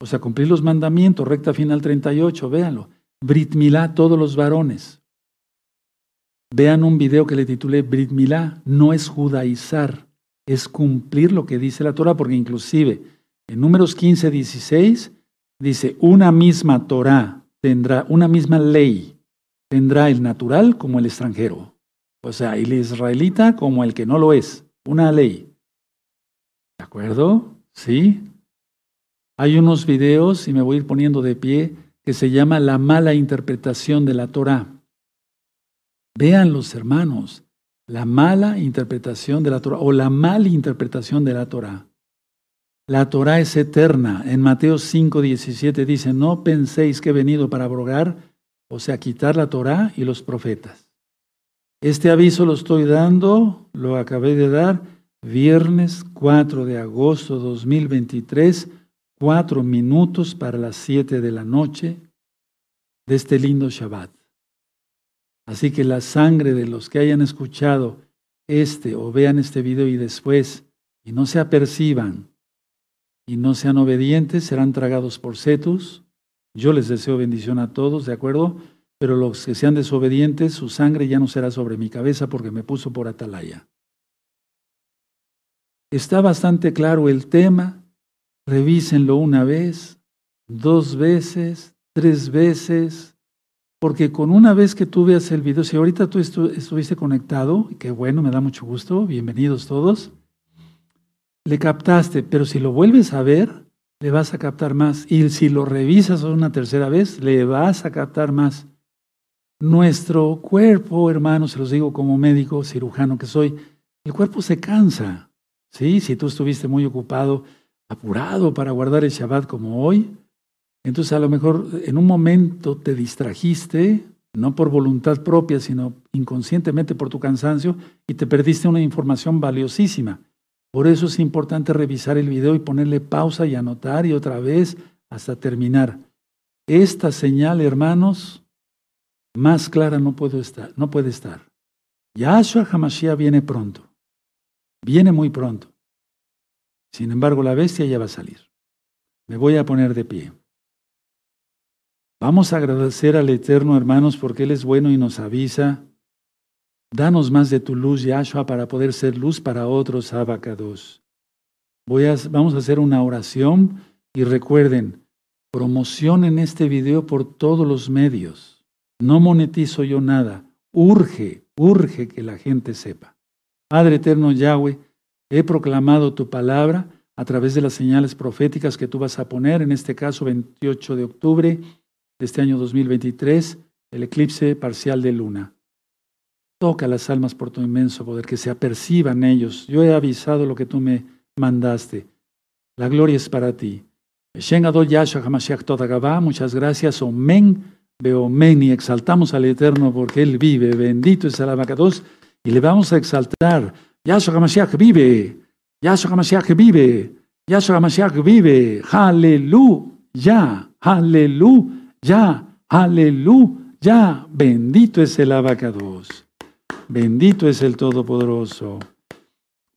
Speaker 1: O sea, cumplir los mandamientos, recta final 38, véanlo. Brit Milá, todos los varones. Vean un video que le titulé Brit Milá, no es judaizar, es cumplir lo que dice la Torah, porque inclusive en números 15, 16 dice, una misma Torah tendrá, una misma ley tendrá el natural como el extranjero. O sea, el israelita como el que no lo es. Una ley. ¿De acuerdo? ¿Sí? Hay unos videos, y me voy a ir poniendo de pie, que se llama La mala interpretación de la Torah. Vean los hermanos, la mala interpretación de la Torah o la mala interpretación de la Torah. La Torah es eterna. En Mateo 5, 17 dice, no penséis que he venido para abrogar, o sea, quitar la Torah y los profetas. Este aviso lo estoy dando, lo acabé de dar, viernes 4 de agosto 2023, cuatro minutos para las siete de la noche de este lindo Shabbat. Así que la sangre de los que hayan escuchado este o vean este video y después y no se aperciban y no sean obedientes serán tragados por cetus. Yo les deseo bendición a todos, ¿de acuerdo? Pero los que sean desobedientes, su sangre ya no será sobre mi cabeza porque me puso por atalaya. Está bastante claro el tema. Revísenlo una vez, dos veces, tres veces, porque con una vez que tú veas el video, si ahorita tú estuviste conectado, que bueno, me da mucho gusto, bienvenidos todos, le captaste, pero si lo vuelves a ver, le vas a captar más. Y si lo revisas una tercera vez, le vas a captar más. Nuestro cuerpo, hermano, se los digo como médico, cirujano que soy, el cuerpo se cansa. ¿sí? Si tú estuviste muy ocupado, apurado para guardar el Shabbat como hoy, entonces a lo mejor en un momento te distrajiste, no por voluntad propia, sino inconscientemente por tu cansancio, y te perdiste una información valiosísima. Por eso es importante revisar el video y ponerle pausa y anotar y otra vez hasta terminar. Esta señal, hermanos, más clara no, puedo estar, no puede estar. Yahshua Hamashiach viene pronto. Viene muy pronto. Sin embargo, la bestia ya va a salir. Me voy a poner de pie. Vamos a agradecer al Eterno, hermanos, porque Él es bueno y nos avisa. Danos más de tu luz, Yahshua, para poder ser luz para otros, Abacados. Voy vamos a hacer una oración y recuerden, promocionen este video por todos los medios. No monetizo yo nada. Urge, urge que la gente sepa. Padre eterno Yahweh, he proclamado tu palabra a través de las señales proféticas que tú vas a poner, en este caso 28 de octubre este año 2023, el eclipse parcial de luna. Toca las almas por tu inmenso poder, que se aperciban ellos. Yo he avisado lo que tú me mandaste. La gloria es para ti. Muchas gracias. Omen, Beomen. Y exaltamos al Eterno porque Él vive. Bendito es el abacados. Y le vamos a exaltar. Yahshua HaMashiach vive. Yahshua HaMashiach vive. Yahshua HaMashiach vive. Aleluya. Aleluya. Ya, aleluya, bendito es el abacados, bendito es el Todopoderoso.